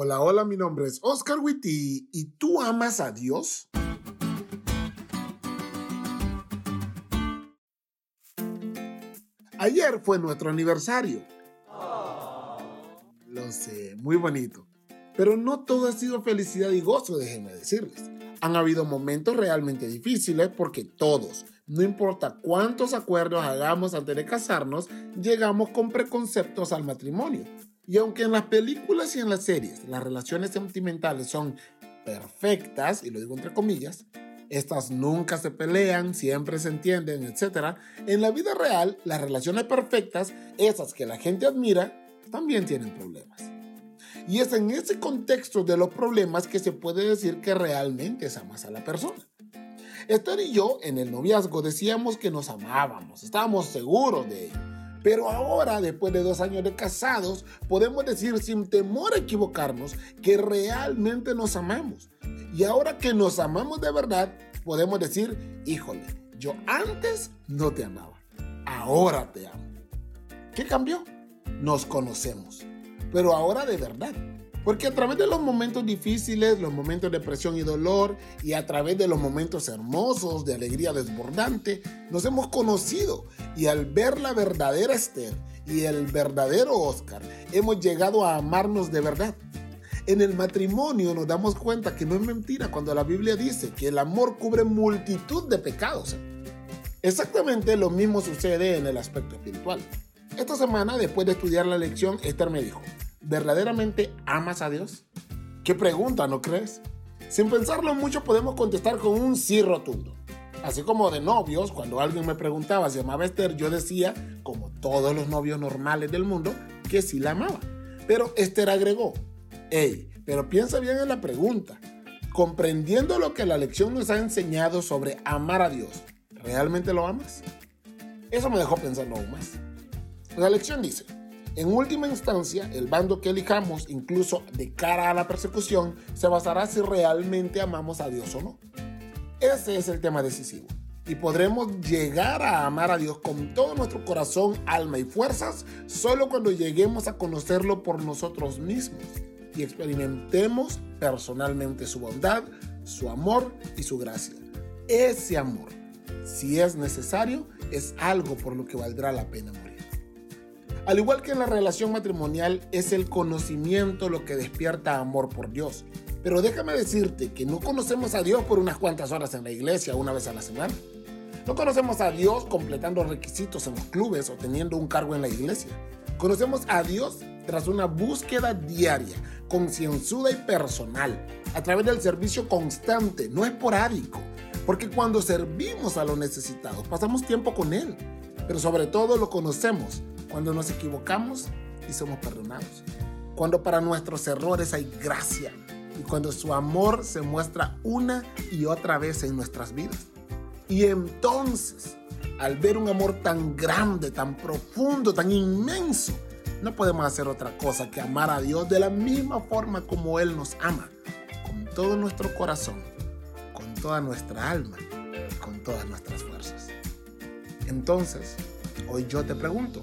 Hola, hola, mi nombre es Oscar Witty y tú amas a Dios. Ayer fue nuestro aniversario. Lo sé, muy bonito. Pero no todo ha sido felicidad y gozo, déjenme decirles. Han habido momentos realmente difíciles porque todos, no importa cuántos acuerdos hagamos antes de casarnos, llegamos con preconceptos al matrimonio. Y aunque en las películas y en las series las relaciones sentimentales son perfectas, y lo digo entre comillas, estas nunca se pelean, siempre se entienden, etc. En la vida real, las relaciones perfectas, esas que la gente admira, también tienen problemas. Y es en ese contexto de los problemas que se puede decir que realmente amas a la persona. Esther y yo en el noviazgo decíamos que nos amábamos, estábamos seguros de ello. Pero ahora, después de dos años de casados, podemos decir sin temor a equivocarnos que realmente nos amamos. Y ahora que nos amamos de verdad, podemos decir, híjole, yo antes no te amaba, ahora te amo. ¿Qué cambió? Nos conocemos, pero ahora de verdad. Porque a través de los momentos difíciles, los momentos de presión y dolor, y a través de los momentos hermosos, de alegría desbordante, nos hemos conocido. Y al ver la verdadera Esther y el verdadero Oscar, hemos llegado a amarnos de verdad. En el matrimonio nos damos cuenta que no es mentira cuando la Biblia dice que el amor cubre multitud de pecados. Exactamente lo mismo sucede en el aspecto espiritual. Esta semana, después de estudiar la lección, Esther me dijo, ¿verdaderamente amas a Dios? ¿Qué pregunta, no crees? Sin pensarlo mucho podemos contestar con un sí rotundo. Así como de novios, cuando alguien me preguntaba si amaba a Esther, yo decía, como todos los novios normales del mundo, que sí la amaba. Pero Esther agregó, hey, pero piensa bien en la pregunta. Comprendiendo lo que la lección nos ha enseñado sobre amar a Dios, ¿realmente lo amas? Eso me dejó pensando aún más. La lección dice, en última instancia, el bando que elijamos, incluso de cara a la persecución, se basará si realmente amamos a Dios o no. Ese es el tema decisivo. Y podremos llegar a amar a Dios con todo nuestro corazón, alma y fuerzas solo cuando lleguemos a conocerlo por nosotros mismos y experimentemos personalmente su bondad, su amor y su gracia. Ese amor, si es necesario, es algo por lo que valdrá la pena morir. Al igual que en la relación matrimonial, es el conocimiento lo que despierta amor por Dios. Pero déjame decirte que no conocemos a Dios por unas cuantas horas en la iglesia una vez a la semana. No conocemos a Dios completando requisitos en los clubes o teniendo un cargo en la iglesia. Conocemos a Dios tras una búsqueda diaria, concienzuda y personal, a través del servicio constante, no esporádico. Porque cuando servimos a los necesitados, pasamos tiempo con Él. Pero sobre todo lo conocemos cuando nos equivocamos y somos perdonados, cuando para nuestros errores hay gracia y cuando su amor se muestra una y otra vez en nuestras vidas. Y entonces, al ver un amor tan grande, tan profundo, tan inmenso, no podemos hacer otra cosa que amar a Dios de la misma forma como Él nos ama, con todo nuestro corazón, con toda nuestra alma, con todas nuestras fuerzas. Entonces, hoy yo te pregunto,